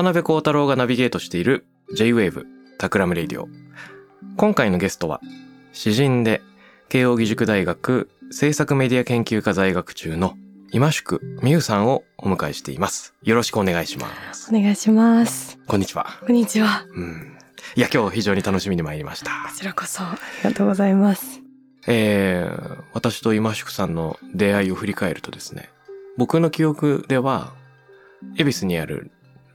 渡邉康太郎がナビゲートしている J-Wave タクラムレディオ。今回のゲストは、詩人で慶應義塾大学政策メディア研究科在学中の今宿未悠さんをお迎えしています。よろしくお願いします。お願いします。こんにちは。こんにちは。うん。いや、今日非常に楽しみに参りました。こちらこそありがとうございます。えー、私と今宿さんの出会いを振り返るとですね、僕の記憶では、恵比寿にある、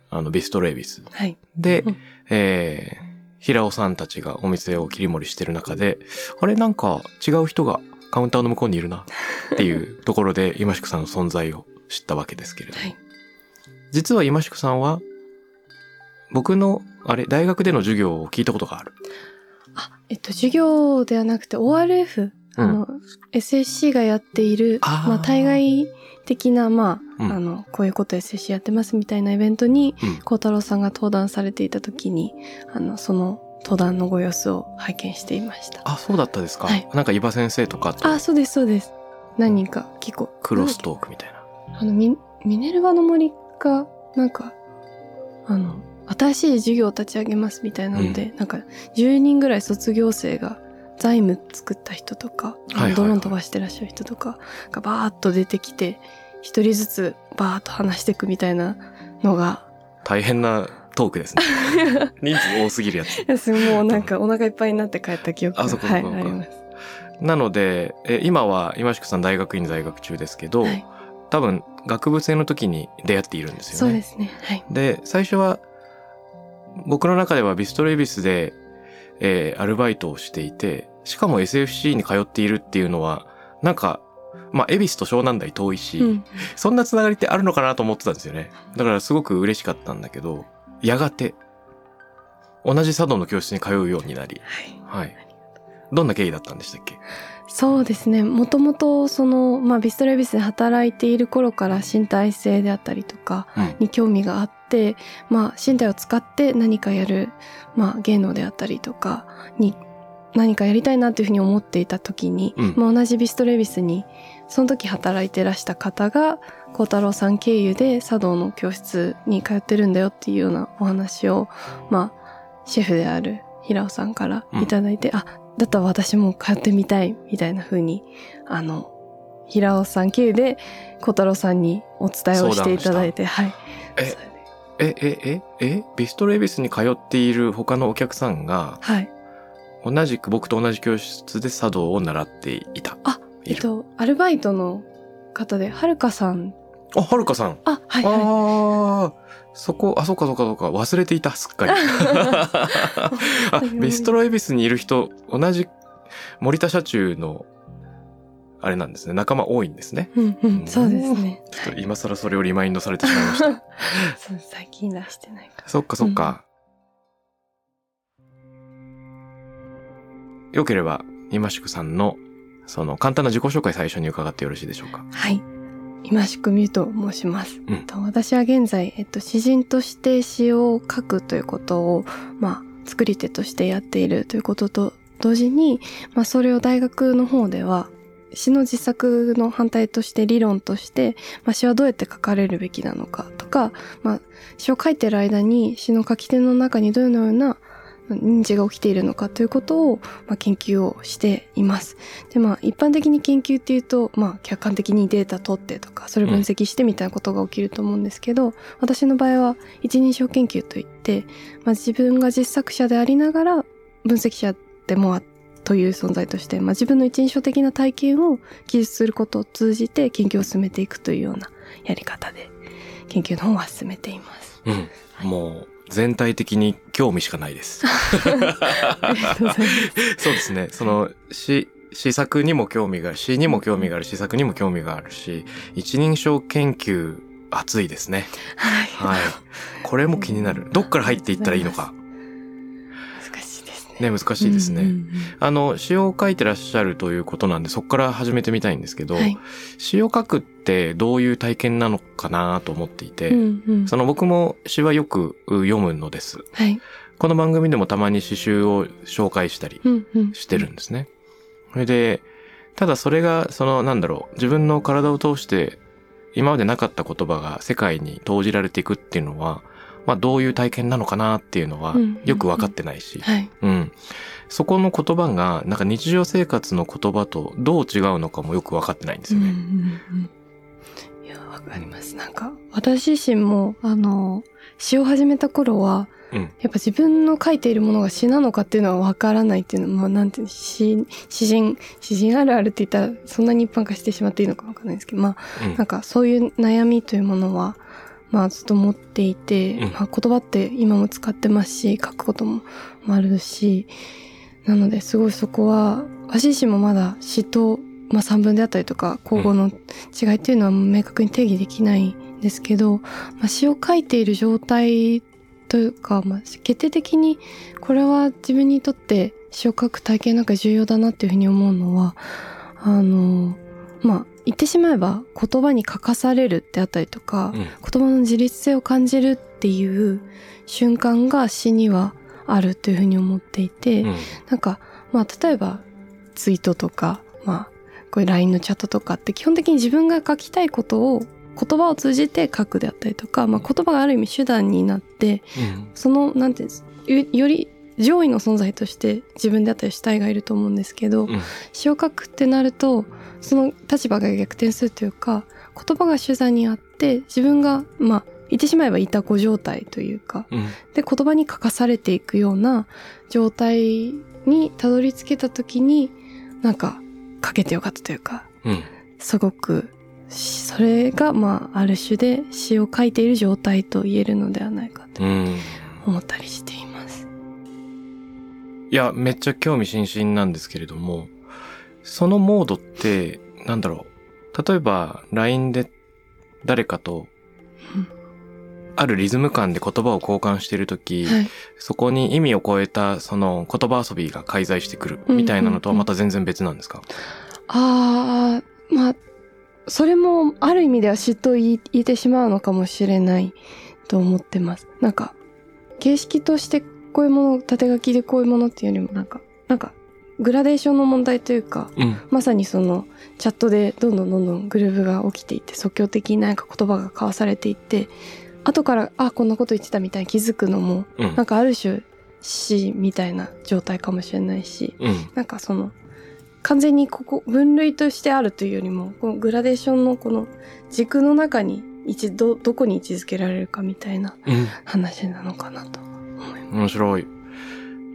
あの、ビストロ恵比寿はい。で、うんえー、平尾さんたちがお店を切り盛りしてる中で、あれなんか違う人がカウンターの向こうにいるなっていうところで今宿さんの存在を知ったわけですけれども、はい。実は今宿さんは、僕の、あれ、大学での授業を聞いたことがある。あ、えっと、授業ではなくて ORF、あの、SSC がやっている、あーまあ、対外的な、まあ、うんあの、こういうこと SSC やってますみたいなイベントに、うん孝太郎さんが登壇されていた時に、あの、その登壇のご様子を拝見していました。あ、そうだったですか。はいなんか伊庭先生とかとあ、そうです、そうです。何人か、結構。クロストークみたいな。あの、ミミネルヴァの森が、なんか、あの、新しい授業を立ち上げますみたいなので、なんか、10人ぐらい卒業生が、財務作った人とか、ドローン飛ばしてらっしゃる人とかがバーッと出てきて、一人ずつバーッと話していくみたいなのが、大変なトークですね。人数多すぎるやつ。もうなんかお腹いっぱいになって帰った記憶が、はい、あります。なので、え今は今宿さん大学院在学中ですけど、はい、多分学部生の時に出会っているんですよね。そうですね。はい。で、最初は、僕の中ではビストロエビスで、えーアルバイトをしていて、しかも SFC に通っているっていうのは、なんか、まあ、恵比寿と湘南台遠いし、うん。そんなつながりってあるのかなと思ってたんですよね。だからすごく嬉しかったんだけど、やがて、同じ茶道の教室に通うようになり、はい。はい。どんな経緯だったんでしたっけ？そうですね。もともと、その、まあ、ビストロエビスで働いている頃から身体性であったりとかうん。に興味があって、まあ、身体を使って何かやる、まあ、芸能であったりとかに何かやりたいなというふうに思っていた時に、うんまあ、同じビストロエビスに、その時働いてらした方が、孝太郎さん経由で茶道の教室に通ってるんだよっていうようなお話を、まあ、シェフである平尾さんからいただいて、あ、だったら私も通ってみたい、みたいな風に、あの、平尾さん経由で小太郎さんにお伝えをしていただいて、はい。ええ、え、え、え、ビストロエビスに通っている他のお客さんが、はい。同じく僕と同じ教室で茶道を習っていた。あ。えっと、アルバイトの方で、はるかさん。あ、はるかさん。あ、はいはああ、そこ、あ、そっかそっかそっか、忘れていた、すっかり。あ、ビストロエビスにいる人、同じ森田社中の、あれなんですね、仲間多いんですね。い。うんうん、そうですね。ちょっと今更それをリマインドされてしまいました。そう最近出してないから。そっかそっか。よければ、今宿さんの、その簡単な自己紹介最初に伺ってよろしいでしょうか。はい。今宿美と申します。うんえっと私は現在、えっと、詩人として詩を書くということを、まあ、作り手としてやっているということと同時に、まあ、それを大学の方では、詩の実作の反対として理論として、まあ、詩はどうやって書かれるべきなのかとか、まあ、詩を書いてる間に詩の書き手の中にどのような認知が起きているのかということを、まあ、研究をしています。で、まあ、一般的に研究っていうと、まあ、客観的にデータ取ってとか、それを分析してみたいなことが起きると思うんですけど、私の場合は一人称研究といって、まあ、自分が実作者でありながら、分析者ってもという存在として、まあ、自分の一人称的な体験を記述することを通じて研究を進めていくというようなやり方で研究の方は進めています。うん。もう、全体的に興味しかないです。そうですね。その、詩、詩作にも興味がある、詩にも興味がある、詩作にも興味があるし、一人称研究、熱いですね。はい。はい。これも気になる。どっから入っていったらいいのか。ね。ね、難しいですね。うんうんあの、詩を書いてらっしゃるということなんで、そこから始めてみたいんですけど、うんはい。詩を書くってどういう体験なのかなと思っていて、うんうんその僕も詩はよく読むのです。はい。この番組でもたまに詩集を紹介したりうんうんしてるんですね。それで、ただそれが、その、なんだろう、自分の体を通して、今までなかった言葉が世界に投じられていくっていうのは、まあどういう体験なのかなっていうのはよくわかってないし、はい。うん。そこの言葉が、なんか日常生活の言葉とどう違うのかもよくわかってないんですよね。うんうんうんいや、わかります。なんか、私自身も、あの、詩を始めた頃は、うんやっぱ自分の書いているものが詩なのかっていうのはわからないっていうのは、まあ、なんていうの、詩、詩人、詩人あるあるって言ったら、そんなに一般化してしまっていいのかわかんないですけど、まあ、うんなんかそういう悩みというものは、まあずっと持っていて、うん。まあ言葉って今も使ってますし、書くこともあるし、なのですごいそこは、私自身もまだ詩と、まあ散文であったりとか、口語の違いっていうのは明確に定義できないんですけど、まあ詩を書いている状態というか、まあ決定的にこれは自分にとって詩を書く体験なんか重要だなっていうふうに思うのは、あの、まあ言ってしまえば言葉に書かされるってあったりとか、うん。言葉の自立性を感じるっていう瞬間が詩にはあるというふうに思っていて、うん。なんか、まあ、例えば、ツイートとか、まあ、こういう LINE のチャットとかって基本的に自分が書きたいことを言葉を通じて書くであったりとか、まあ、言葉がある意味手段になって、うん。その、なんていうんですよより上位の存在として自分であったり主体がいると思うんですけど、うん。詩を書くってなると、その立場が逆転するというか、言葉が手段にあって、自分が、まあ、言ってしまえばいた子状態というか、うん。で、言葉に書かされていくような状態にたどり着けた時に、なんか、書けてよかったというか、うん。すごく、しそれが、まあ、ある種で詩を書いている状態と言えるのではないかとうん。思ったりしています。いや、めっちゃ興味津々なんですけれども、そのモードって、なんだろう。例えば、LINE で誰かとうん、あるリズム感で言葉を交換しているとき、はい。そこに意味を超えた、その言葉遊びが介在してくるみたいなのとはまた全然別なんですか、ああ、まあ、それもある意味では嫉妬を言ってしまうのかもしれないと思ってます。なんか、形式としてこういうもの、縦書きでこういうものっていうよりもなんか、なんか、グラデーションの問題というか、うん。まさにそのチャットでどんどんどんどんグルーブが起きていって即興的に何か言葉が交わされていって後からあこんなこと言ってたみたいに気づくのもうん。なんかある種死みたいな状態かもしれないしうん。なんかその完全にここ分類としてあるというよりもこのグラデーションのこの軸の中に一度どこに位置づけられるかみたいなうん。話なのかなと思います。面白い。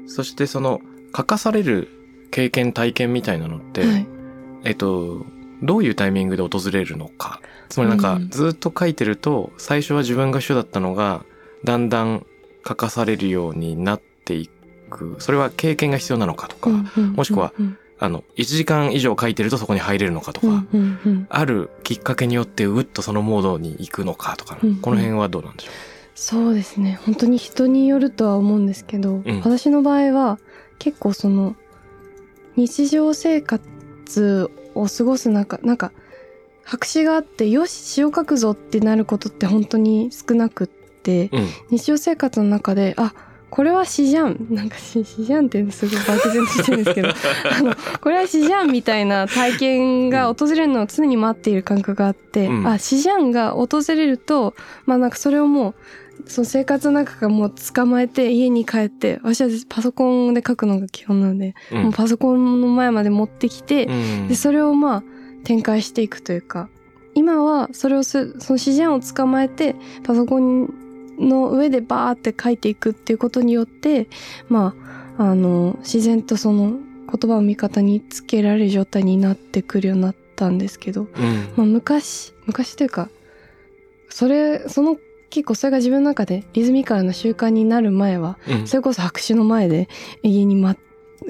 そしてその、書かされる経験体験みたいなのって、はい。えっと、どういうタイミングで訪れるのか。つまりなんかうん、ずっと書いてると、最初は自分が主だったのが、だんだん書かされるようになっていく。それは経験が必要なのかとか、もしくはうんあの、1時間以上書いてるとそこに入れるのかとか、あるきっかけによってうっとそのモードに行くのかとか、うんこの辺はどうなんでしょそうですね。本当に人によるとは思うんですけど、うん。私の場合は結構その日常生活を過ごす中なんか白紙があってよし詩を書くぞってなることって本当に少なくって、う。うん。日常生活の中であこれは詩じゃんなんか詩詩じゃんってすごい漠然としてるんですけど あのこれは詩じゃんみたいな体験が訪れるのを常に待っている感覚があって、うんあ詩じゃんが訪れるとまあなんかそれをもうその生活の中からもう捕まえて家に帰って私はパソコンで書くのが基本なので、うん。もうパソコンの前まで持ってきて、うん。でそれをまあ展開していくというか今はそれをすその指示案を捕まえてパソコンの上でバーって書いていくっていうことによってまああの、自然とその言葉を味方につけられる状態になってくるようになったんですけど、うん。まあ、昔、昔というか、それ、その結構それが自分の中でリズミカルな習慣になる前は、うんそれこそ白紙の前で永遠に、ま、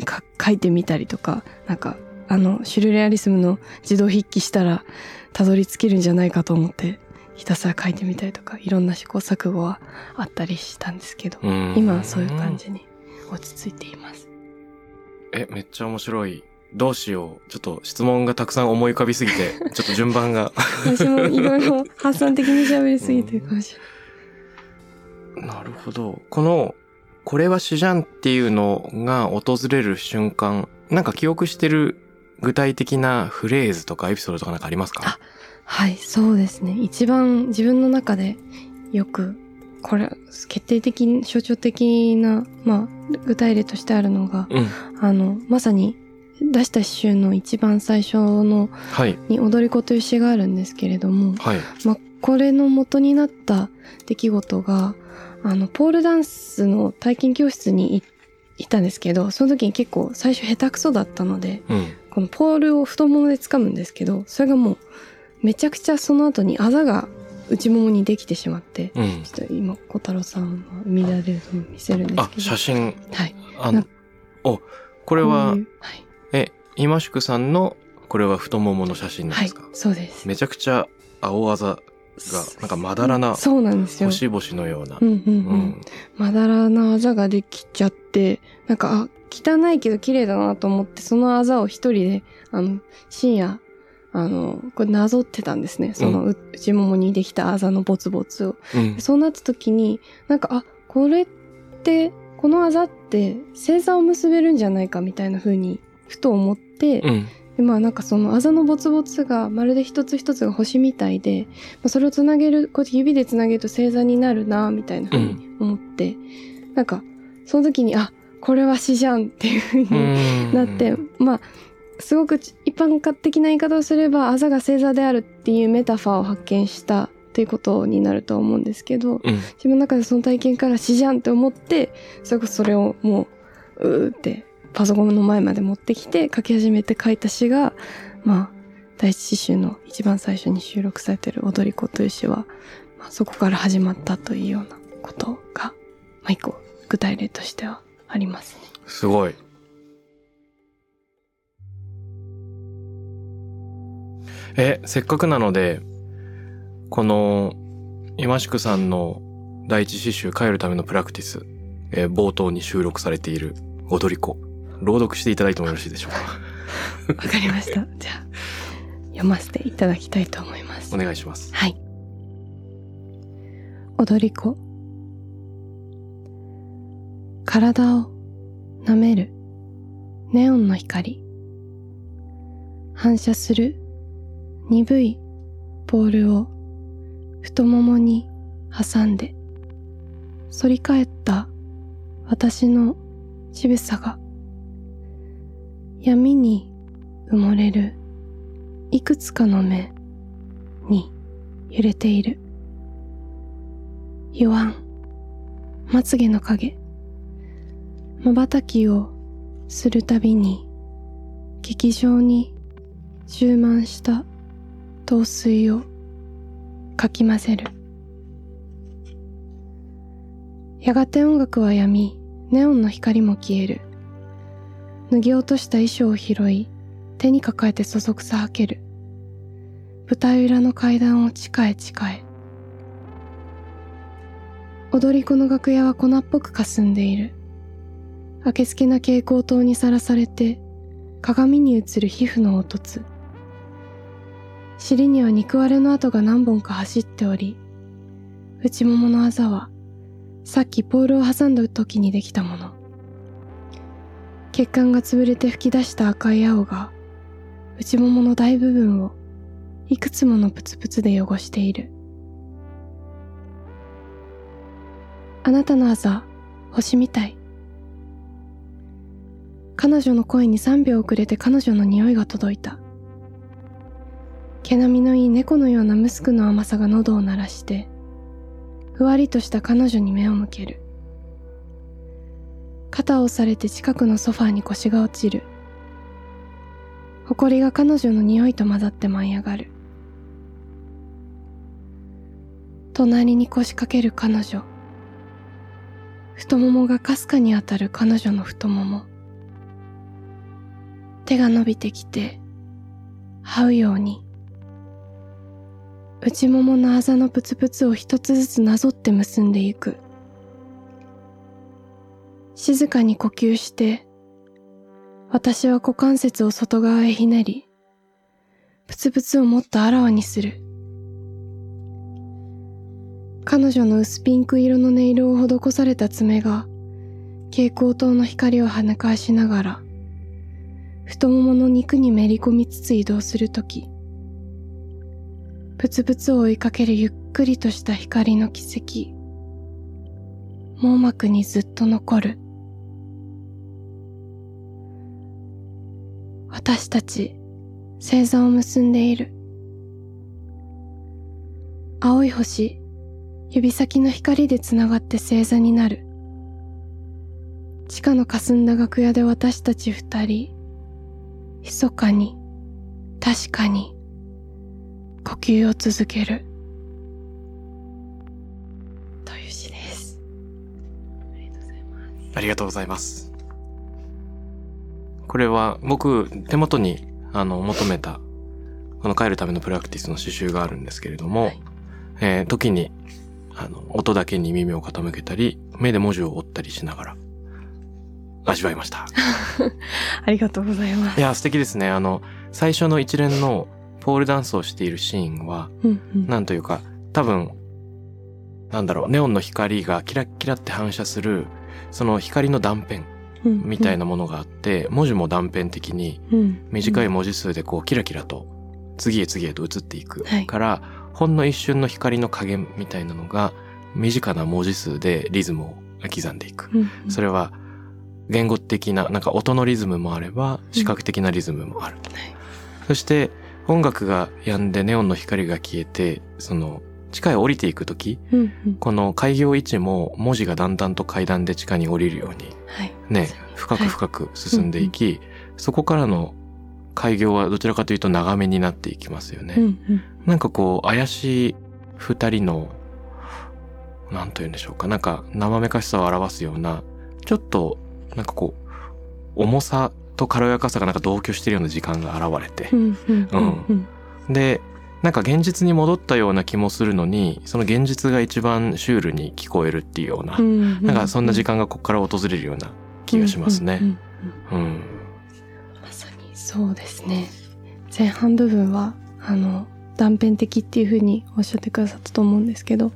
か書いてみたりとか、なんか、あの、シュルレアリスムの自動筆記したら、たどり着けるんじゃないかと思って、ひたすら書いてみたりとか、いろんな試行錯誤はあったりしたんですけど、うん今はそういう感じに落ち着いています。え、めっちゃ面白い。どうしよう。ちょっと質問がたくさん思い浮かびすぎて、ちょっと順番が。私もいろいろ発散的に喋りすぎてるかもしれない。なるほど。この、これは詩じゃんっていうのが訪れる瞬間、なんか記憶してる具体的なフレーズとかエピソードとかなんかありますか？はい、そうですね。一番自分の中でよく、これ、決定的に、象徴的な、まあ、具体例としてあるのが、うん。あの、まさに出した詩集の一番最初のはい。に踊り子という詩があるんですけれども、はい。まあ、これの元になった出来事が、あの、ポールダンスの体験教室にいいたんですけど、その時に結構最初下手くそだったので、うん。このポールを太ももで掴むんですけど、それがもう、めちゃくちゃその後にあざが内ももにできてしまって、うん。ちょっと今、小太郎さんは見られるのを見せるんですあ、けど。写真。はい。あお、ここれははい。え、今宿さんの、これは太ももの写真なんはいですか、、そうです。めちゃくちゃ青あざが、なんかまだらなそうなんですよ。星々のようなう。んうんううん。ん。まだらなあざができちゃって、なんか、あ、汚いけど綺麗だなと思って、そのあざを一人で、あの、深夜、あの、これなぞってたんですね。そのう内ももにできたあざのボツボツを。うんで。そうなった時に、なんか、あ、これって、このあざって星座を結べるんじゃないかみたいな風に、ふと思って、うん。でまあなんかそのあざのボツボツがまるで一つ一つが星みたいで、まあ、それをつなげる、こうやって指でつなげると星座になるな、みたいな風に思って、なんか、その時に、あ、これは詩じゃんっていう風になって、まあ、すごく一般化的な言い方をすれば、あざが星座であるっていうメタファーを発見したっていうことになるとは思うんですけど、うん。自分の中でその体験から詩じゃんって思って、それこそそれをもう、うーってパソコンの前まで持ってきて書き始めて書いた詩が、まあ、第一詩集の一番最初に収録されてる踊り子という詩は、まあ、そこから始まったというようなことが、まあ一個具体例としてはありますね。すごい。え、せっかくなので、この、今宿さんの第一詩集帰るためのプラクティス、えー冒頭に収録されている踊り子、朗読していただいてもよろしいでしょうか？わかりました。じゃあ、読ませていただきたいと思いますお。願いします。はい。踊り子。体を舐めるネオンの光。反射する鈍いポールを太ももに挟んで反り返った私の渋さが闇に埋もれるいくつかの目に揺れている。弱ん、まつげの影。瞬きをするたびに、劇場に充満した陶水をかき混ぜる。やがて音楽は止み、ネオンの光も消える。脱ぎ落とした衣装を拾い、手に抱えてそそくさはける。舞台裏の階段を地下へ地下へ。踊り子の楽屋は粉っぽく霞んでいる。明けつけな蛍光灯にさらされて、鏡に映る皮膚の凹凸。尻には肉割れの跡が何本か走っており、内もものあざは、さっきポールを挟んだ時にできたもの。血管が潰れて吹き出した赤い青が、内ももの大部分をいくつものプツプツで汚している。あなたのあざ、星みたい。彼女の声に3秒遅れて彼女の匂いが届いた。毛並みのいい猫のようなムスクの甘さが喉を鳴らして、ふわりとした彼女に目を向ける。肩を押されて近くのソファーに腰が落ちる。埃が彼女の匂いと混ざって舞い上がる。隣に腰掛ける彼女。太ももがかすかに当たる彼女の太もも。手が伸びてきて這うように。内もものあざのブツブツを一つずつなぞって結んでいく。静かに呼吸して私は股関節を外側へひねりブツブツをもっとあらわにする。彼女の薄ピンク色のネイルを施された爪が蛍光灯の光を跳ね返しながら太ももの肉にめり込みつつ移動するときブツブツを追いかけるゆっくりとした光の軌跡網膜にずっと残る。私たち星座を結んでいる。青い星指先の光でつながって星座になる。地下の霞んだ楽屋で私たち二人密かに確かに呼吸を続ける。という詩です。ありがとうございます。これは僕手元にあの求めたこの帰るためのプラクティスの刺繍があるんですけれども、はいえー時にあの音だけに耳を傾けたり目で文字を追ったりしながら味わいました。ありがとうございますいや素敵ですね。あの最初の一連のポールダンスをしているシーンはうんうんなんというか多分なんだろうネオンの光がキラッキラって反射するその光の断片うんみたいなものがあって、文字も断片的にうん。短い文字数でこうキラキラと次へ次へと移っていくはい。から、ほんの一瞬の光の加減みたいなのが短な文字数でリズムを刻んでいく。それは言語的な、なんか音のリズムもあれば視覚的なリズムもある。そして音楽が止んでネオンの光が消えて、その地下へ降りていくとき、うんうん。この開業位置も文字がだんだんと階段で地下に降りるようにはいね、深く深く進んでいき、そこからの開業はどちらかというと長めになっていきますよね。うんうん。なんかこう、怪しい二人の、なんと言うんでしょうか。なんか生めかしさを表すような、ちょっと、なんかこう、重さと軽やかさがなんか同居しているような時間が現れて。う、んうんうんうん。で、なんか現実に戻ったような気もするのに、その現実が一番シュールに聞こえるっていうような、うんなんかそんな時間がここから訪れるような気がしますね。まさにそうですね前半部分はあの断片的っていうふうにおっしゃってくださったと思うんですけど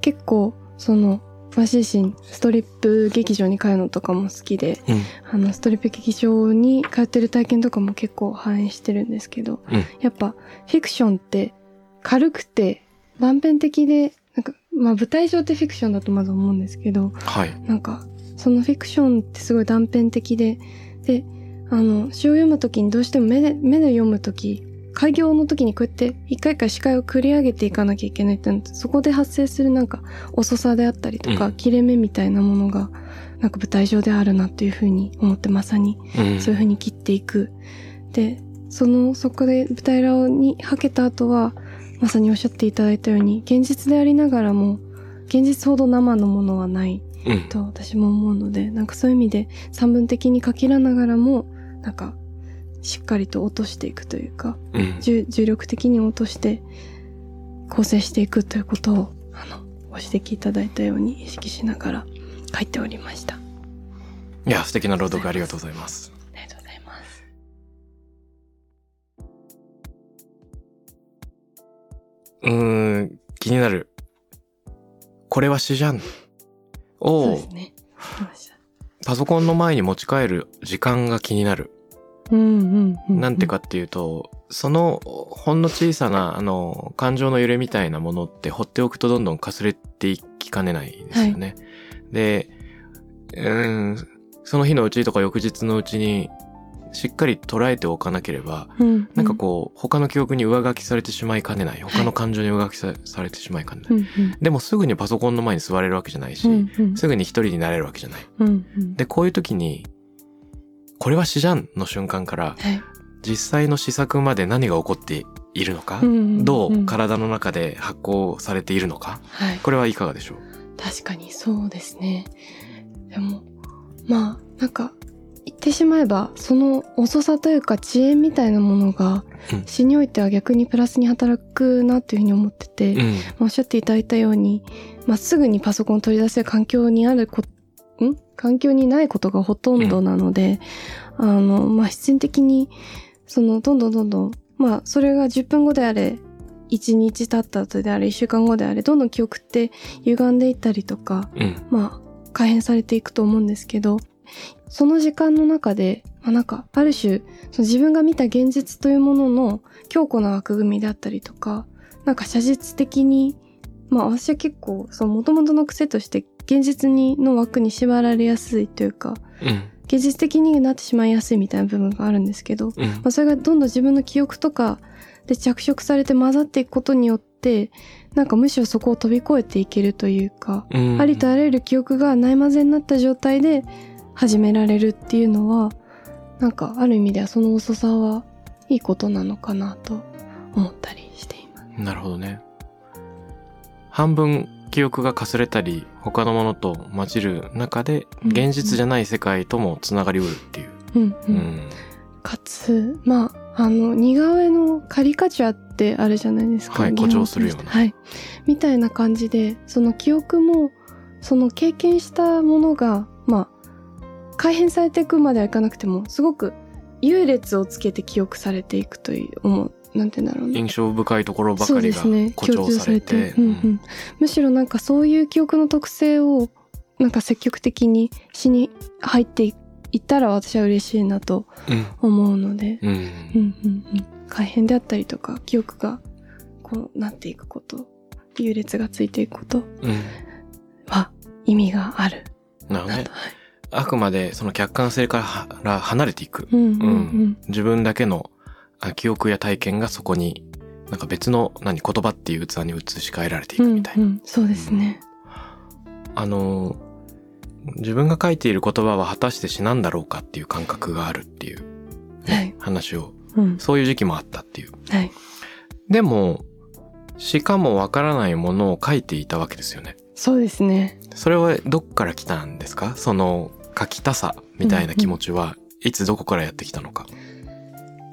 結構その私自身ストリップ劇場に通うのとかも好きでうん。あのストリップ劇場に通ってる体験とかも結構反映してるんですけど、うんやっぱフィクションって軽くて断片的でなんかまあ舞台上ってフィクションだとまず思うんですけどはい。なんかそのフィクションってすごい断片的でであの詩を読むときにどうしても目で目で読むとき開業の時にこうやって一回一回視界を繰り上げていかなきゃいけないってそこで発生するなんか遅さであったりとか、うん切れ目みたいなものがなんか舞台上であるなっていうふうに思ってまさにうんそういうふうに切っていく。で、その、そこで舞台裏にはけた後は、まさにおっしゃっていただいたように、現実でありながらも、現実ほど生のものはないうん。と私も思うので、なんかそういう意味で散文的に書きらながらも、なんか、しっかりと落としていくというか、うん。重重力的に落として構成していくということを、あの、ご指摘いただいたように意識しながら書いておりました。あいや、素敵な朗読ありがとうございます。りがとうございます。うーん、気になる。これは詩じゃん。をそうですね。パソコンの前に持ち帰る時間が気になる。なんてかっていうと、そのほんの小さなあの感情の揺れみたいなものって放っておくとどんどんかすれていきかねないですよね。で、うーん、その日のうちとか翌日のうちにしっかり捉えておかなければ、うん。なんかこう、他の記憶に上書きされてしまいかねない。他の感情に上書きさされてしまいかねない。でもすぐにパソコンの前に座れるわけじゃないし、うんうん。すぐに一人になれるわけじゃない。うんうん。で、こういう時に、これは詩じゃんの瞬間から、はい。実際の試作まで何が起こっているのか、うんうんうんどう体の中で発行されているのか、はい。これはいかがでしょう？確かにそうですね。でも、まあ、なんか、言ってしまえば、その遅さというか遅延みたいなものがうん、詩においては逆にプラスに働くなというふうに思ってて、うん。まあおっしゃっていただいたように、まあ、すぐにパソコンを取り出せる環境にあるこ、ん？環境にないことがほとんどなので、あの、まあ、必然的に、その、どんどんどんどん、まあ、それが10分後であれ、1日経った後であれ、1週間後であれ、どんどん記憶って歪んでいったりとか、うん。まあ、改変されていくと思うんですけど、その時間の中で、まあ、なんか、ある種、その自分が見た現実というものの強固な枠組みであったりとか、なんか写実的に、まあ私は結構、その元々の癖として現実にの枠に縛られやすいというか、うん。現実的になってしまいやすいみたいな部分があるんですけど、うんま。あ、それがどんどん自分の記憶とかで着色されて混ざっていくことによって、なんかむしろそこを飛び越えていけるというか、うんありとあらゆる記憶がないまぜになった状態で始められるっていうのは、なんかある意味ではその遅さはいいことなのかなと思ったりしています。なるほどね。半分記憶がかすれたり、他のものと混じる中で、うん現実じゃない世界ともつながりうるっていう。うんううん。ん。かつ、まあ、あの、似顔絵のカリカチュアってあるじゃないですか。はい誇張するようなはい。みたいな感じで、その記憶も、その経験したものが、まあ、改変されていくまではいかなくても、すごく優劣をつけて記憶されていくという、思う、なんて言うんだろうな。印象深いところばそかりがうですね。誇張されて。うんうん、むしろなんかそういう記憶の特性をなんか積極的に詩に入っていったら私は嬉しいなとうん。思うので、うん。うんうんうん、改変であったりとか記憶がこうなっていくこと優劣がついていくことうん。は意味があるなるほどあくまでその客観性から離れていく。うんうんうん自分だけのあ記憶や体験がそこに、なんか別の何言葉っていう器に移し替えられていくみたいな。うんうんそうですね。あの、自分が書いている言葉は果たして詩なんだろうかっていう感覚があるっていう、ねはい話を、うんそういう時期もあったっていう。はい。でも、しかもわからないものを書いていたわけですよね。そうですね。それはどっから来たんですか？その書きたさみたいな気持ちは、いつどこからやってきたのか。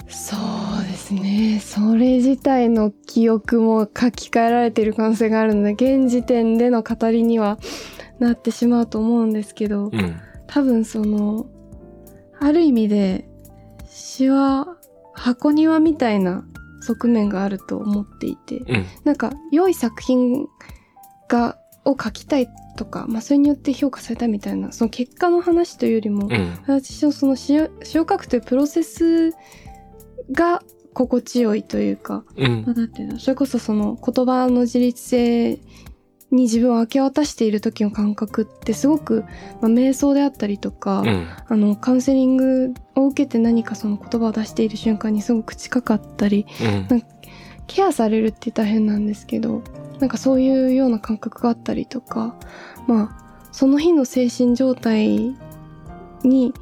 そうですね。それ自体の記憶も書き換えられている可能性があるので、現時点での語りにはなってしまうと思うんですけど、うん。多分その、ある意味で、詩は箱庭みたいな側面があると思っていて、うん。なんか良い作品が、を書きたいとか、まあそれによって評価されたみたいな、その結果の話というよりも、うん。私のその詩を詩を書くというプロセスが心地よいというか、うんま。あなんていうの、それこそその言葉の自立性に自分を明け渡している時の感覚ってすごく、まあ、瞑想であったりとか、うん。あの、カウンセリングを受けて何かその言葉を出している瞬間にすごく近かったり、うん。ケアされるって言ったら変なんですけど、なんかそういうような感覚があったりとか、まあ、その日の精神状態に、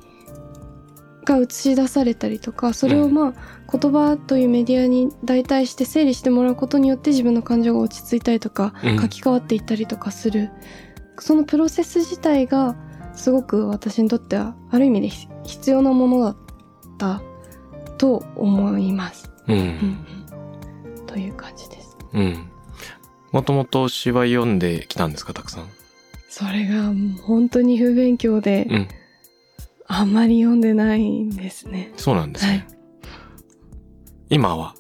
が映し出されたりとか、それをまあ、言葉というメディアに代替して整理してもらうことによって自分の感情が落ち着いたりとか、うん書き換わっていったりとかする。そのプロセス自体が、すごく私にとっては、ある意味でひ必要なものだったと思います。う。うんんという感じです。うん。もともと詩は読んできたんですかたくさん？それがもう本当に不勉強で、うん。あんまり読んでないんですね。そうなんですね。はい今は？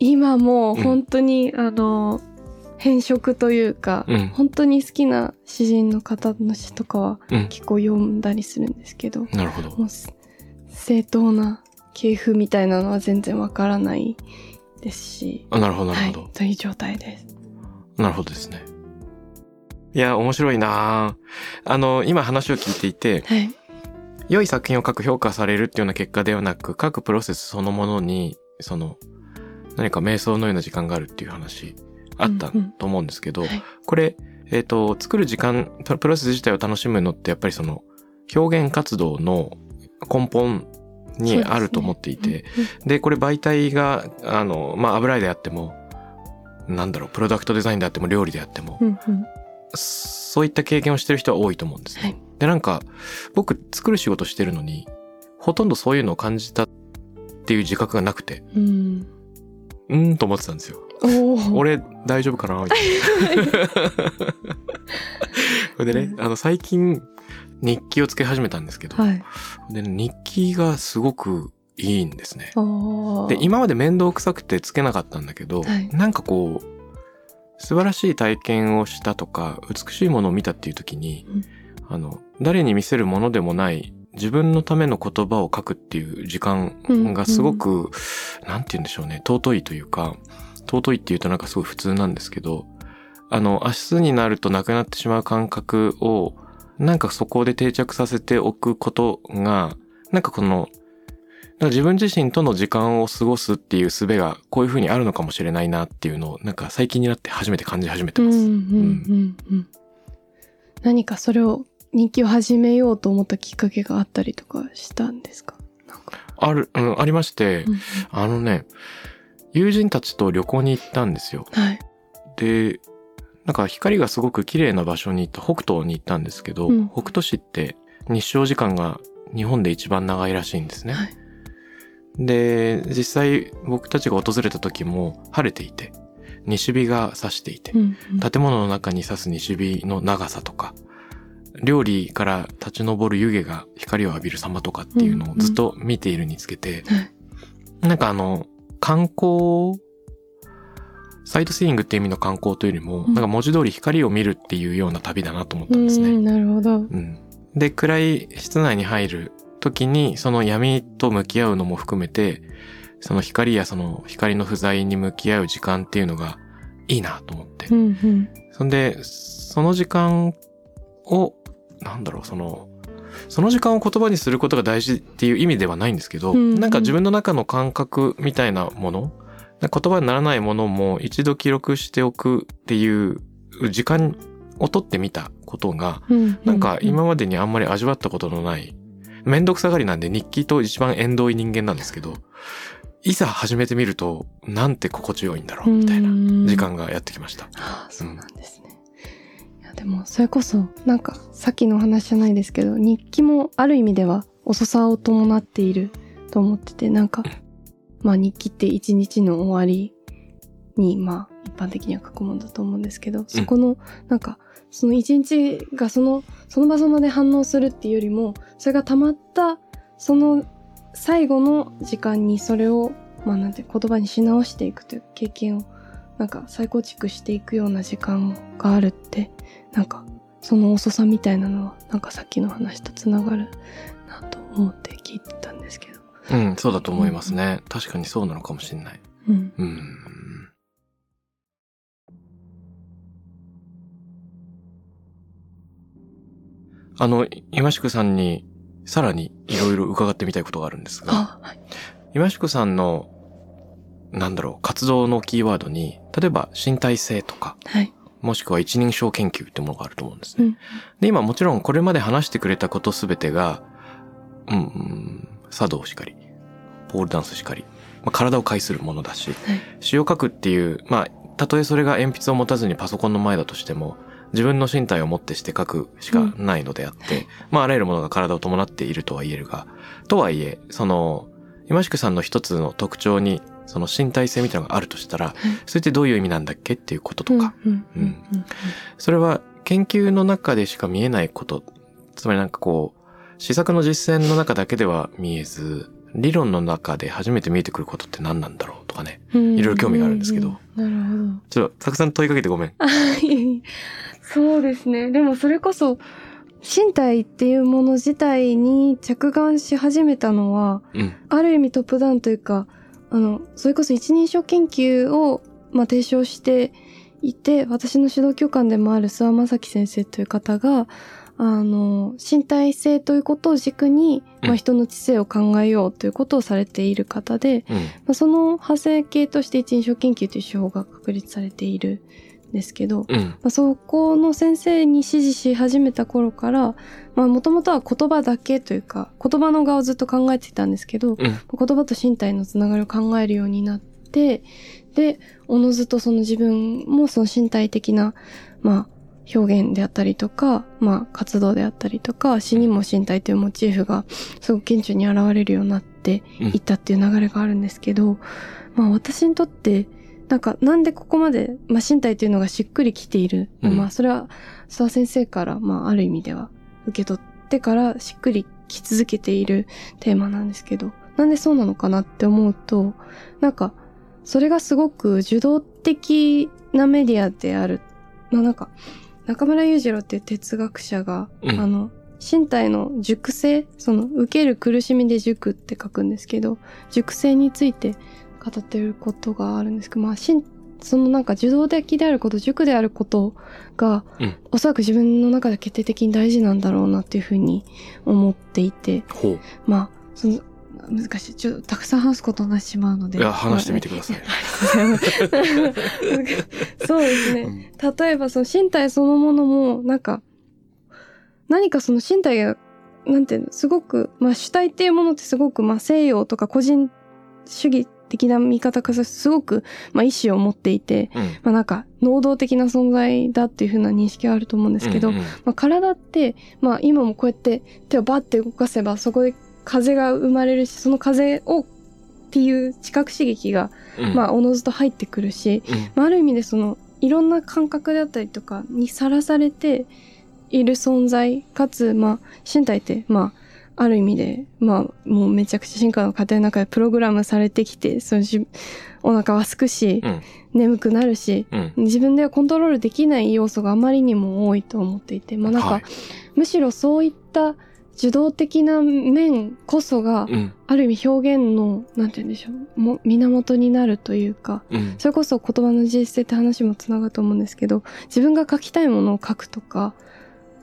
今もう本当に、あの、変色というか、うん本当に好きな詩人の方の詩とかはうん。結構読んだりするんですけど、なるほど。もうす正当な系譜みたいなのは全然わからないですし、あ、なるほど、なるはいほど。、という状態です。なるほどですね。いや、面白いな。ああの、今話を聞いていて、はい。良い作品を書く評価されるっていうような結果ではなく、書くプロセスそのものに、その、何か瞑想のような時間があるっていう話、あったうんうんと思うんですけど、はい。これ、えっ、と、作る時間、ププロセス自体を楽しむのって、やっぱりその、表現活動の根本にあると思っていて、でこれ媒体が、あの、まあ、油絵であっても、なんだろう、プロダクトデザインであっても、料理であっても、うんうんうんそういった経験をしてる人は多いと思うんですね。はいで、なんか、僕、作る仕事してるのに、ほとんどそういうのを感じたっていう自覚がなくて、うんうーんと思ってたんですよ。俺、大丈夫かなみたいな。こ れでね、あの、最近、日記をつけ始めたんですけど、はいで、日記がすごくいいんですね。で、今まで面倒くさくてつけなかったんだけど、はい。なんかこう、素晴らしい体験をしたとか、美しいものを見たっていう時に、うん。あの、誰に見せるものでもない、自分のための言葉を書くっていう時間がすごく、なんて言うんでしょうね、尊いというか、尊いっていうとなんかすごい普通なんですけど、あの、明日になるとなくなってしまう感覚を、なんかそこで定着させておくことが、なんかこの、か自分自身との時間を過ごすっていう術がこういう風にあるのかもしれないなっていうのをなんか最近になって初めて感じ始めてます。うんうんうんうん何かそれを日記を始めようと思ったきっかけがあったりとかしたんですか？ある、うん、ありまして、うんうんあのね、友人たちと旅行に行ったんですよ。はいで、なんか光がすごく綺麗な場所に行った、北東に行ったんですけど、うん北斗市って日照時間が日本で一番長いらしいんですね。はいで、実際僕たちが訪れた時も晴れていて、西日が差していて、うんうん建物の中に差す西日の長さとか、料理から立ち上る湯気が光を浴びる様とかっていうのをずっと見ているにつけて、はいなんかあの、観光、サイトシーイングっていう意味の観光というよりも、うんなんか文字通り光を見るっていうような旅だなと思ったんですね。うんなるほどうん。で、暗い室内に入る時に、その闇と向き合うのも含めて、その光やその光の不在に向き合う時間っていうのがいいなと思って。う。んうん。そんで、その時間を、なんだろう、その、その時間を言葉にすることが大事っていう意味ではないんですけど、うんうん。なんか自分の中の感覚みたいなもの、言葉にならないものも一度記録しておくっていう時間を取ってみたことが、うん。なんか今までにあんまり味わったことのない、めんどくさがりなんで日記と一番縁遠い人間なんですけど、いざ始めてみると、なんて心地よいんだろう、みたいな時間がやってきました。ああそうなんですね、いやでもそれこそなんかさっきのお話じゃないですけど日記もある意味では遅さを伴っていると思っててなんかまあ日記って一日の終わりにまあ一般的には書くものだと思うんですけどそこのなんかその一日がそのその場その場で反応するっていうよりもそれが溜まったその最後の時間にそれをまあなんて言葉にし直していくという経験をなんか再構築していくような時間があるってなんかその遅さみたいなのはなんかさっきの話とつながるなと思って聞いてたんですけど。うん、そうだと思いますね。確かにそうなのかもしれない。うん。うん。あの、今宿さんにさらにいろいろ伺ってみたいことがあるんですが、あ、はい。今宿さんの、なんだろう、活動のキーワードに、例えば身体性とか、はい。もしくは一人称研究ってものがあると思うんですね。うん。で、今もちろんこれまで話してくれたことすべてが、うん、うん、茶道しかり、ポールダンスしかり、まあ、体を介するものだし、はい。詩を書くっていう、まあ、たとえそれが鉛筆を持たずにパソコンの前だとしても、自分の身体をもってして書くしかないのであって、まあ、あらゆるものが体を伴っているとは言えるが、とはいえ、その、今宿さんの一つの特徴に、その身体性みたいなのがあるとしたら、それってどういう意味なんだっけっていうこととか、うん。うん。うん。うんそれは研究の中でしか見えないこと、つまりなんかこう、試作の実践の中だけでは見えず、理論の中で初めて見えてくることって何なんだろうとかね。うん。いろいろ興味があるんですけどうんうんなるほど。ちょっとたくさん問いかけてごめん。そうですね。でもそれこそ、身体っていうもの自体に着眼し始めたのは、うん。ある意味トップダウンというか、あの、それこそ一人称研究を、まあ、提唱していて、私の指導教官でもある諏訪正樹先生という方が、あの、身体性ということを軸に、まあ、うん人の知性を考えようということをされている方で、うん。まあ、その派生系として一人称研究という手法が確立されているんですけど、うん。まあ、そこの先生に指示し始めた頃から、まあ、もともとは言葉だけというか、言葉の側をずっと考えてたんですけど、うん。言葉と身体のつながりを考えるようになって、で、おのずとその自分もその身体的な、まあ、表現であったりとか、まあ、活動であったりとか、死にも身体というモチーフがすごく顕著に現れるようになっていったっていう流れがあるんですけど、まあ、私にとって、なんか、なんでここまで、まあ、身体というのがしっくりきている？うんまあ、それは、諏訪先生から、まあ、ある意味では、受け取ってからしっくりき続けているテーマなんですけど、なんでそうなのかなって思うと、なんか、それがすごく受動的なメディアである。まあなんか、中村裕次郎っていう哲学者が、うんあの、身体の熟成、その、受ける苦しみで熟って書くんですけど、熟成について語っていることがあるんですけど、まあ、しんそのなんか受動的であること、塾であることが、うんおそらく自分の中で決定的に大事なんだろうなっていうふうに思っていて。まあ、その、難しい。ちょっとたくさん話すことになってしまうので。いや、話してみてください。そうですね。うん例えばその身体そのものも、なんか、何かその身体が、なんていうの、すごく、まあ主体っていうものってすごく、まあ西洋とか個人主義的な見方からすごく、まあ意志を持っていて、うん。まあなんか、能動的な存在だっていうふうな認識があると思うんですけど、うんうん。まあ、体って、まあ、今もこうやって手をバッて動かせばそこで風が生まれるしその風をっていう知覚刺激が、うん。まあ、おのずと入ってくるし、うん。まあ、ある意味でそのいろんな感覚であったりとかにさらされている存在かつ、まあ、身体って、まあ、ある意味で、まあ、もうめちゃくちゃ進化の過程の中でプログラムされてきてそのじお腹はすくし、うん眠くなるし、うん。自分ではコントロールできない要素があまりにも多いと思っていて、まあなんか、はいむしろそういった受動的な面こそが、うん。ある意味表現の、なんて言うんでしょう、も源になるというか、うん。それこそ言葉の自実性って話もつながると思うんですけど、自分が書きたいものを書くとか、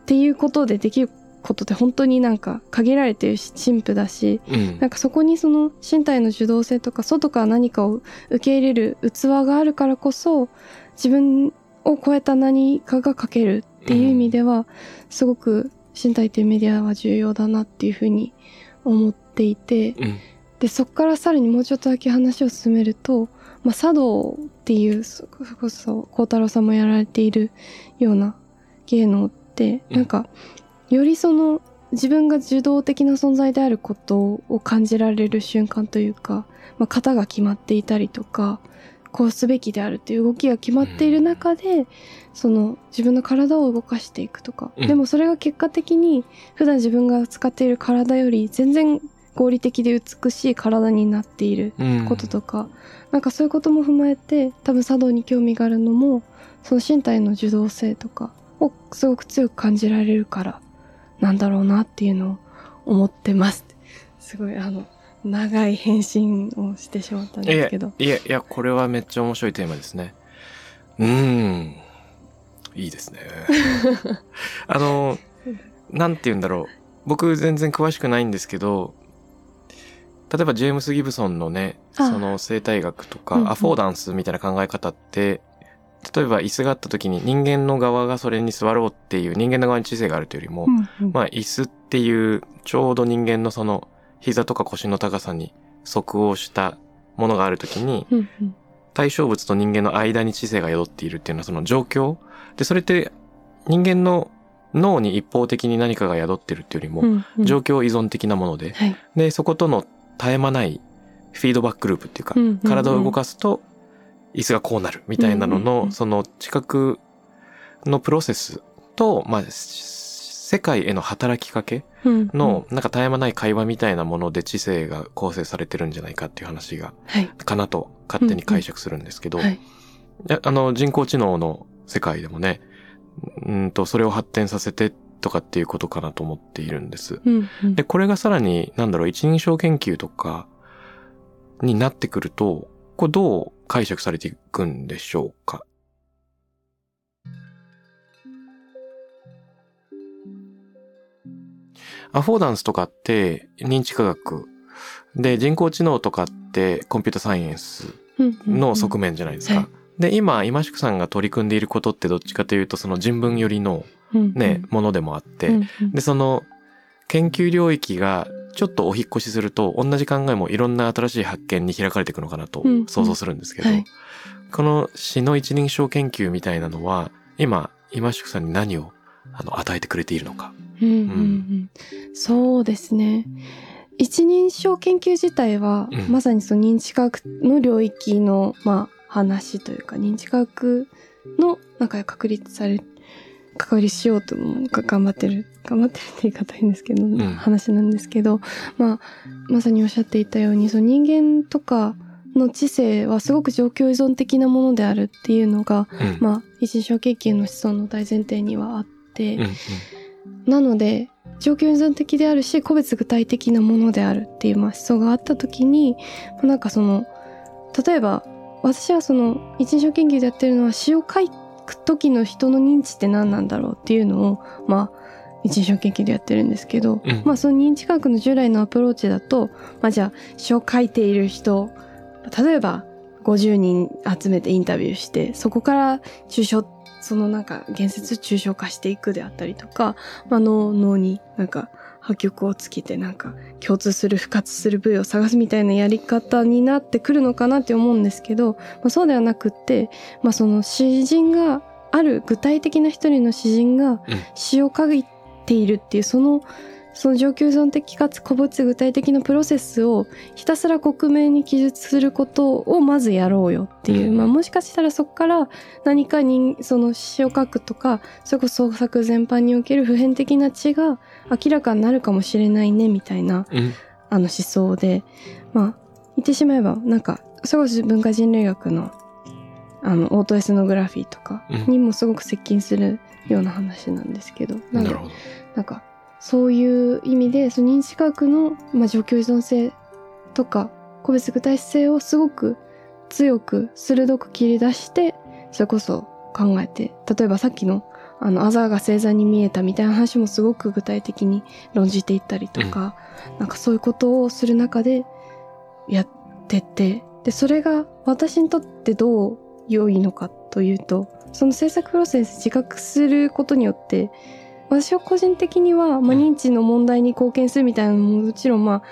っていうことでできることって本当になんか限られてるし、陳腐だし、うん。なんかそこにその身体の受動性とか外から何かを受け入れる器があるからこそ自分を超えた何かが書けるっていう意味では、すごく身体というメディアは重要だなっていうふうに思っていてうん。でそこからさらにもうちょっとだけ話を進めると、まあ、茶道っていうそそれこそ孝太郎さんもやられているような芸能ってうん。なんかよりその自分が受動的な存在であることを感じられる瞬間というか、まあ、型が決まっていたりとかこうすべきであるっていう動きが決まっている中で、その自分の体を動かしていくとか、うん。でもそれが結果的に普段自分が使っている体より全然合理的で美しい体になっているうん。こととか、なんかそういうことも踏まえて多分茶道に興味があるのもその身体の受動性とかをすごく強く感じられるからなんだろうなっていうのを思ってます。すごいあの長い返信をしてしまったんですけど。いや、いや、これはめっちゃ面白いテーマですね。うーん。いいですね。あの、なんて言うんだろう。僕全然詳しくないんですけど、例えばジェームス・ギブソンのね、あその生態学とか、うんうんアフォーダンスみたいな考え方って、例えば椅子があった時に人間の側がそれに座ろうっていう人間の側に知性があるというよりも、うんうん。まあ椅子っていうちょうど人間のその膝とか腰の高さに即応したものがあるときにうんうん。対象物と人間の間に知性が宿っているっていうのはその状況。でそれって人間の脳に一方的に何かが宿ってるっていうよりも、うんうん。状況依存的なもので。はい。でそことの絶え間ないフィードバックループっていうか、うんうんうん。体を動かすと椅子がこうなるみたいなのの、その知覚のプロセスと、まあ、世界への働きかけうんの、なんか絶え間ない会話みたいなもので知性が構成されてるんじゃないかっていう話が、はい。かなと勝手に解釈するんですけど、あの、人工知能の世界でもね、うんと、それを発展させてとかっていうことかなと思っているんです。うんうん。で、これがさらに、なんだろう、一人称研究とかになってくると、これどう解釈されていくんでしょうか？アフォーダンスとかって認知科学。で人工知能とかってコンピュータサイエンスの側面じゃないですか。はい。で今今宿さんが取り組んでいることってどっちかというとその人文寄りの面ね、ものでもあって、でその研究領域がちょっとお引っ越しすると同じ考えもいろんな新しい発見に開かれていくのかなとうん想像するんですけど、はい。この詩の一人称研究みたいなのは今今宿さんに何をあの与えてくれているのか。うんうんうん。そうですね。一人称研究自体は、うん。まさにその認知科学の領域の、まあ、話というか、認知科学の中で確立され、確立しようと頑張ってる、頑張ってるって言い方変ですけど、ん。話なんですけど、まあ、まさにおっしゃっていたように、その人間とかの知性はすごく状況依存的なものであるっていうのが、うん。まあ、一人称研究の思想の大前提にはあって、うんうん。なので状況依存的であるし個別具体的なものであるっていうまあ思想があった時にまあなんかその例えば私はその一人称研究でやってるのは詩を書く時の人の認知って何なんだろうっていうのをまあ一人称研究でやってるんですけど、うん。まあその認知科学の従来のアプローチだとまあじゃあ詩を書いている人例えば50人集めてインタビューしてそこから抽象そのなんか言説抽象化していくであったりとか、まあ、脳脳になんか破局をつけてなんか共通する不活する部位を探すみたいなやり方になってくるのかなって思うんですけど、まあ、そうではなくって、まあ、その詩人がある具体的な一人の詩人が詩を書いているっていうそのその状況依存的かつ個別具体的なプロセスをひたすら克明に記述することをまずやろうよっていう、うん。まあもしかしたらそこから何かにその詩を書くとかそれこそ創作全般における普遍的な知が明らかになるかもしれないねみたいなうん。あの思想で。まあ言ってしまえばなんかそれこそ文化人類学のあのオートエスノグラフィーとかにもすごく接近するような話なんですけど、なでなんるほど。なんかそういう意味でその認知科学の、まあ、状況依存性とか個別具体性をすごく強く鋭く切り出してそれこそ考えて例えばさっきのあのあざが星座に見えたみたいな話もすごく具体的に論じていったりとか、なんかそういうことをする中でやってってでそれが私にとってどう良いのかというとその制作プロセス自覚することによって私は個人的には、まあ、認知の問題に貢献するみたいなのももちろんま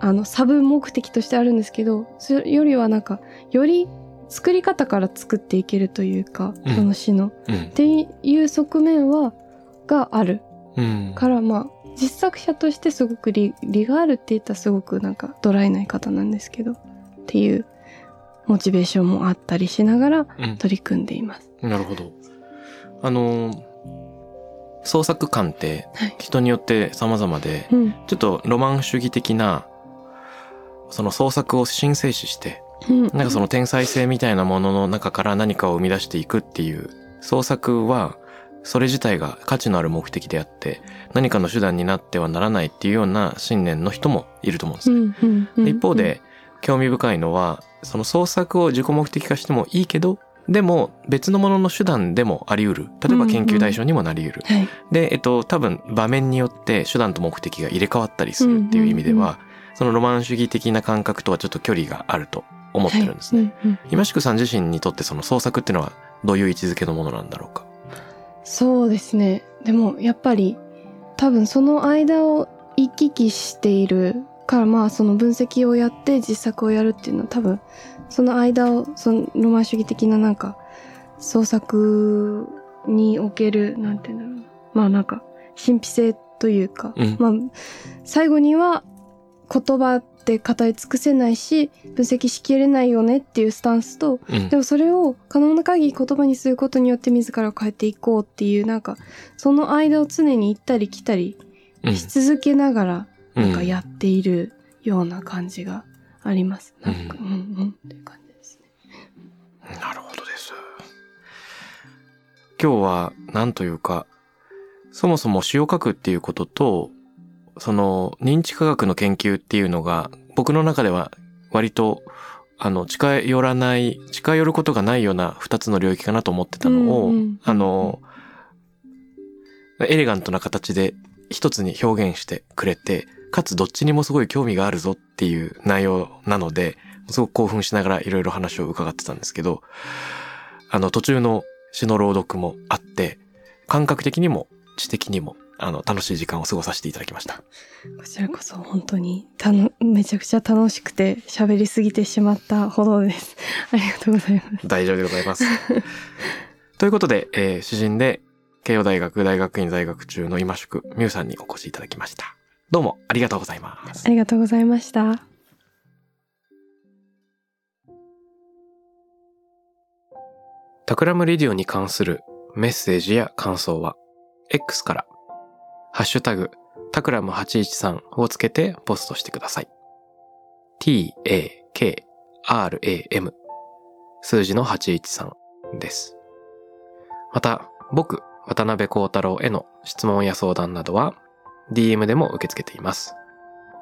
ああのサブ目的としてあるんですけどそれよりはなんかより作り方から作っていけるというか、うん。その詩の。うん。っていう側面はがある。うん。からまあ実作者としてすごく利利があるって言ったらすごくなんかドライな言い方なんですけどっていうモチベーションもあったりしながらうん。取り組んでいます。なるほど。あのー創作感ってはい。人によって様々で、うん。ちょっとロマン主義的な、その創作を神聖視して、うん、なんかその天才性みたいなものの中から何かを生み出していくっていう創作は、それ自体が価値のある目的であって、何かの手段になってはならないっていうような信念の人もいると思うんですよ。うんうんうん。で一方で、興味深いのは、その創作を自己目的化してもいいけど、でも別のものの手段でもあり得る。例えば研究対象にもなり得る。はいで、えっと、多分場面によって手段と目的が入れ替わったりするっていう意味では、うんうんそのロマン主義的な感覚とはちょっと距離があると思ってるんですね。はいうんうん今宿さん自身にとってその創作っていうのはどういう位置づけのものなんだろうか？そうですねでもやっぱり多分その間を行き来しているからまあその分析をやって実作をやるっていうのは多分その間をそのロマン主義的ななんか創作におけるなんて言うんだろうな。まあなんか神秘性というか、うん。まあ最後には言葉で語り尽くせないし分析しきれないよねっていうスタンスとうん。でもそれを可能な限り言葉にすることによって自らを変えていこうっていうなんかその間を常に行ったり来たりうん。し続けながらうんなん。かやっているような感じがあります。うんなんかうんうんっていう感じですね。なるほどです。今日は何というか、そもそも詩を書くっていうことと、その認知科学の研究っていうのが僕の中では割とあの近寄らない、近寄ることがないような二つの領域かなと思ってたのを、うんうんあの、エレガントな形で一つに表現してくれて、かつどっちにもすごい興味があるぞっていう内容なので、すごく興奮しながらいろいろ話を伺ってたんですけど、あの途中の詩の朗読もあって、感覚的にも知的にも、あの、楽しい時間を過ごさせていただきました。こちらこそ本当にたのめちゃくちゃ楽しくて喋りすぎてしまったほどです。ありがとうございます。大丈夫でございます。ということで、えー詩人で、慶応大学大学院在学中の今宿美優さんにお越しいただきました。どうもありがとうございますあ。りがとうございました。タクラムレディオに関するメッセージや感想は、X から、ハッシュタグ、タクラム813をつけてポストしてください。t-a-k-r-a-m 数字の813です。また、僕、渡邉康太郎への質問や相談などは、DM でも受け付けています。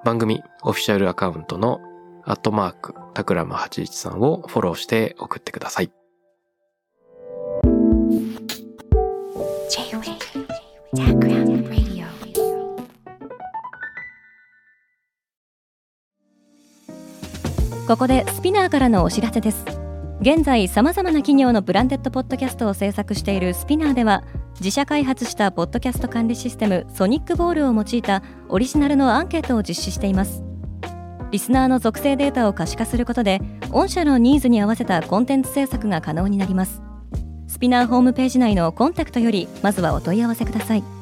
番組オフィシャルアカウントのアットマークタクラム813をフォローして送ってください。ここでスピナーからのお知らせです現在さまざまな企業のブランデッドポッドキャストを制作しているスピナーでは自社開発したポッドキャスト管理システムソニックボウルを用いたオリジナルのアンケートを実施しています。リスナーの属性データを可視化することで御社のニーズに合わせたコンテンツ制作が可能になります。スピナーホームページ内のコンタクトよりまずはお問い合わせください。